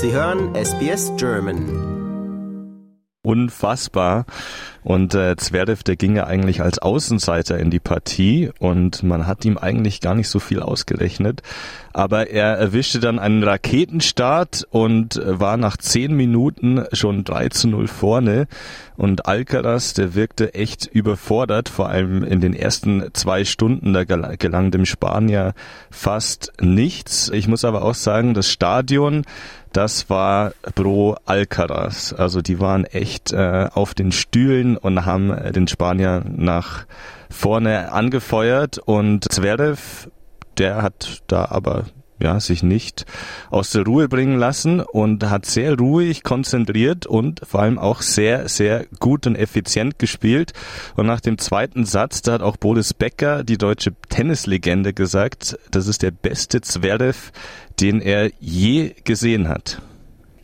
Sie hören SBS German. Unfassbar. Und äh, Zverev, der ging ja eigentlich als Außenseiter in die Partie und man hat ihm eigentlich gar nicht so viel ausgerechnet. Aber er erwischte dann einen Raketenstart und war nach zehn Minuten schon 3 zu 0 vorne. Und Alcaraz, der wirkte echt überfordert, vor allem in den ersten zwei Stunden, da gelang dem Spanier fast nichts. Ich muss aber auch sagen, das Stadion, das war pro Alcaraz. Also die waren echt äh, auf den Stühlen und haben äh, den Spanier nach vorne angefeuert und Zverev, der hat da aber ja, sich nicht aus der Ruhe bringen lassen und hat sehr ruhig, konzentriert und vor allem auch sehr, sehr gut und effizient gespielt. Und nach dem zweiten Satz, da hat auch Boris Becker, die deutsche Tennislegende, gesagt, das ist der beste Zverev, den er je gesehen hat.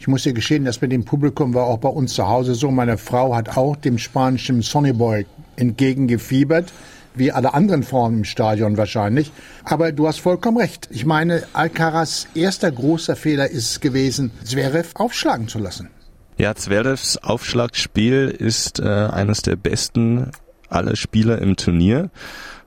Ich muss dir geschehen, das mit dem Publikum war auch bei uns zu Hause so. Meine Frau hat auch dem spanischen Sonny Boy entgegengefiebert wie alle anderen Frauen im Stadion wahrscheinlich. Aber du hast vollkommen recht. Ich meine, Alcaraz erster großer Fehler ist gewesen, Zverev aufschlagen zu lassen. Ja, Zverevs Aufschlagspiel ist äh, eines der besten aller Spieler im Turnier.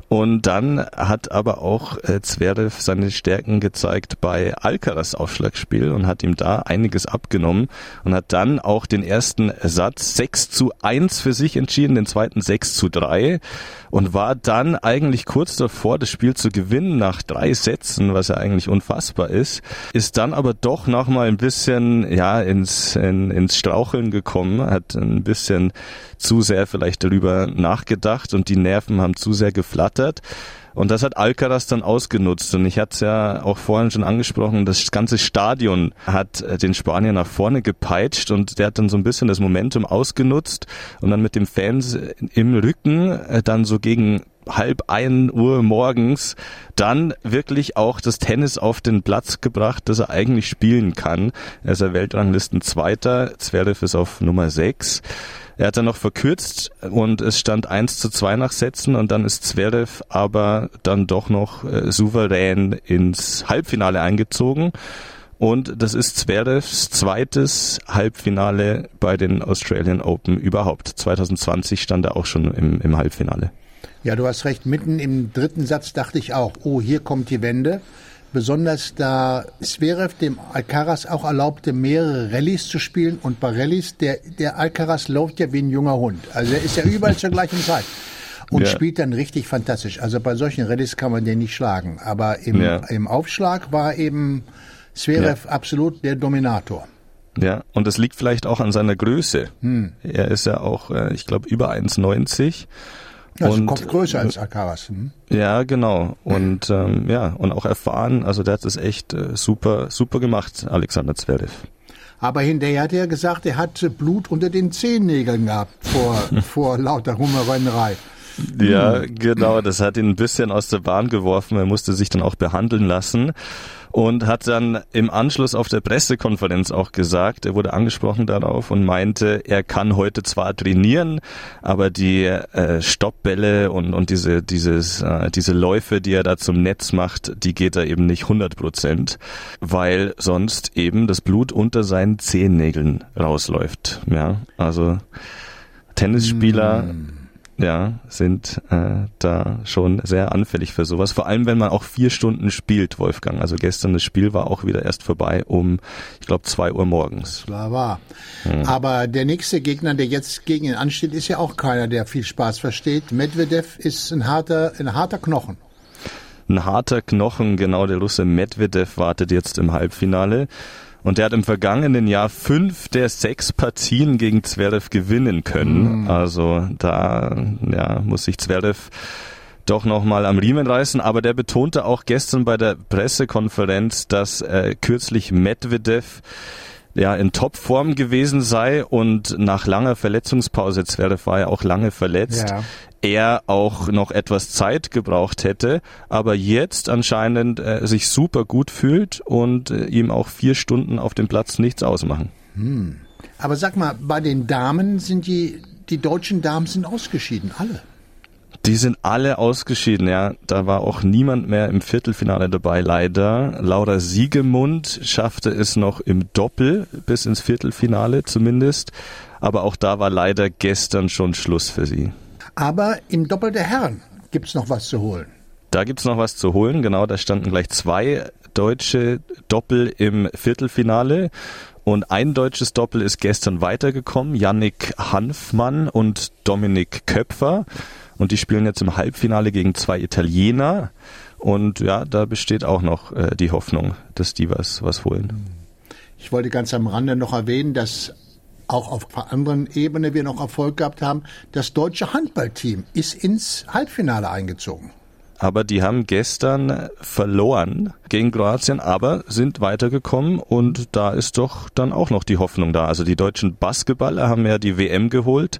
Und dann hat aber auch äh, Zverev seine Stärken gezeigt bei Alcaraz Aufschlagspiel und hat ihm da einiges abgenommen und hat dann auch den ersten Satz 6 zu 1 für sich entschieden, den zweiten 6 zu 3 und war dann eigentlich kurz davor, das Spiel zu gewinnen nach drei Sätzen, was ja eigentlich unfassbar ist, ist dann aber doch nochmal ein bisschen ja ins, in, ins Straucheln gekommen, hat ein bisschen zu sehr vielleicht darüber nachgedacht und die Nerven haben zu sehr geflattert erweitert. Und das hat Alcaraz dann ausgenutzt. Und ich hatte es ja auch vorhin schon angesprochen, das ganze Stadion hat äh, den Spanier nach vorne gepeitscht und der hat dann so ein bisschen das Momentum ausgenutzt und dann mit dem Fans im Rücken äh, dann so gegen halb ein Uhr morgens dann wirklich auch das Tennis auf den Platz gebracht, das er eigentlich spielen kann. Er ist der Weltranglisten Zweiter, Zverev ist auf Nummer 6. Er hat dann noch verkürzt und es stand 1 zu 2 nach Sätzen und dann ist Zverev aber dann doch noch äh, souverän ins Halbfinale eingezogen. Und das ist Zverevs zweites Halbfinale bei den Australian Open überhaupt. 2020 stand er auch schon im, im Halbfinale. Ja, du hast recht. Mitten im dritten Satz dachte ich auch, oh, hier kommt die Wende besonders da Zverev dem Alcaraz auch erlaubte, mehrere Rallyes zu spielen. Und bei Rallyes, der, der Alcaraz läuft ja wie ein junger Hund. Also er ist ja überall zur gleichen Zeit. Und ja. spielt dann richtig fantastisch. Also bei solchen Rallyes kann man den nicht schlagen. Aber im, ja. im Aufschlag war eben Zverev ja. absolut der Dominator. Ja, und das liegt vielleicht auch an seiner Größe. Hm. Er ist ja auch, äh, ich glaube, über 1,90 also und, Kopf größer als Alcaraz. Hm? Ja, genau. Und ähm, ja, und auch erfahren, also der hat es echt äh, super, super gemacht, Alexander Zverev. Aber hinterher hat er gesagt, er hat Blut unter den Zehennägeln gehabt vor, vor lauter Rummerrennerei. Ja, genau, das hat ihn ein bisschen aus der Bahn geworfen. Er musste sich dann auch behandeln lassen und hat dann im Anschluss auf der Pressekonferenz auch gesagt, er wurde angesprochen darauf und meinte, er kann heute zwar trainieren, aber die äh, Stoppbälle und, und diese, dieses, äh, diese Läufe, die er da zum Netz macht, die geht er eben nicht 100 Prozent, weil sonst eben das Blut unter seinen Zehennägeln rausläuft. Ja, also Tennisspieler mm ja, sind äh, da schon sehr anfällig für sowas. Vor allem, wenn man auch vier Stunden spielt, Wolfgang. Also gestern das Spiel war auch wieder erst vorbei um, ich glaube, zwei Uhr morgens. Das war. Hm. Aber der nächste Gegner, der jetzt gegen ihn ansteht, ist ja auch keiner, der viel Spaß versteht. Medvedev ist ein harter, ein harter Knochen. Ein harter Knochen, genau. Der Russe Medvedev wartet jetzt im Halbfinale. Und er hat im vergangenen Jahr fünf der sechs Partien gegen Zverev gewinnen können. Mhm. Also da ja, muss sich Zverev doch nochmal am Riemen reißen. Aber der betonte auch gestern bei der Pressekonferenz, dass äh, kürzlich Medvedev ja in Topform gewesen sei und nach langer Verletzungspause, Zverev war ja auch lange verletzt, ja er auch noch etwas Zeit gebraucht hätte, aber jetzt anscheinend äh, sich super gut fühlt und äh, ihm auch vier Stunden auf dem Platz nichts ausmachen. Hm. Aber sag mal, bei den Damen sind die, die deutschen Damen sind ausgeschieden, alle. Die sind alle ausgeschieden, ja. Da war auch niemand mehr im Viertelfinale dabei, leider. Laura Siegemund schaffte es noch im Doppel bis ins Viertelfinale zumindest. Aber auch da war leider gestern schon Schluss für sie. Aber im Doppel der Herren gibt's noch was zu holen. Da gibt's noch was zu holen, genau. Da standen gleich zwei deutsche Doppel im Viertelfinale. Und ein deutsches Doppel ist gestern weitergekommen. Yannick Hanfmann und Dominik Köpfer. Und die spielen jetzt im Halbfinale gegen zwei Italiener. Und ja, da besteht auch noch äh, die Hoffnung, dass die was, was holen. Ich wollte ganz am Rande noch erwähnen, dass auch auf anderen Ebene wir noch Erfolg gehabt haben. Das deutsche Handballteam ist ins Halbfinale eingezogen. Aber die haben gestern verloren gegen Kroatien, aber sind weitergekommen und da ist doch dann auch noch die Hoffnung da. Also die deutschen Basketballer haben ja die WM geholt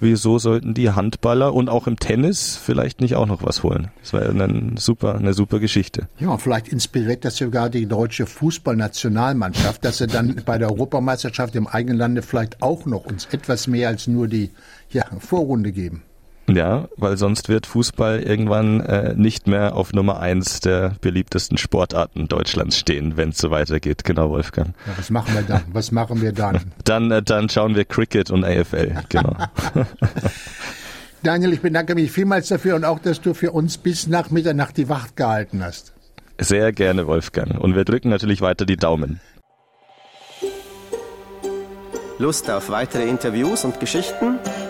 wieso sollten die Handballer und auch im Tennis vielleicht nicht auch noch was holen? Das wäre eine super, eine super Geschichte. Ja, vielleicht inspiriert das sogar die deutsche Fußballnationalmannschaft, dass sie dann bei der Europameisterschaft im eigenen Lande vielleicht auch noch uns etwas mehr als nur die ja, Vorrunde geben. Ja, weil sonst wird Fußball irgendwann äh, nicht mehr auf Nummer eins der beliebtesten Sportarten Deutschlands stehen, wenn es so weitergeht. Genau, Wolfgang. Ja, was machen wir dann? Was machen wir dann? dann, äh, dann schauen wir Cricket und AFL. Genau. Daniel, ich bedanke mich vielmals dafür und auch, dass du für uns bis nach Mitternacht die Wacht gehalten hast. Sehr gerne, Wolfgang. Und wir drücken natürlich weiter die Daumen. Lust auf weitere Interviews und Geschichten?